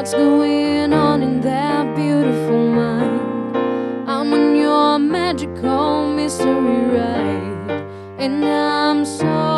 What's going on in that beautiful mind? I'm on your magical mystery ride, and I'm so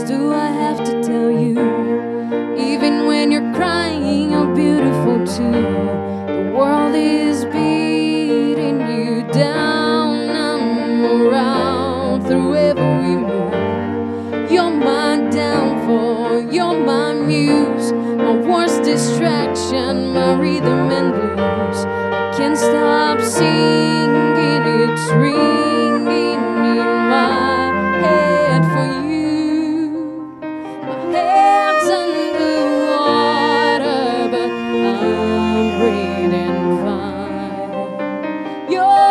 else do I have to tell you? Even when you're crying, you're beautiful too. The world is beating you down and around through every move. You're my downfall, you're my muse, my worst distraction, my rhythm and blues. I can't stop singing, it's real. You.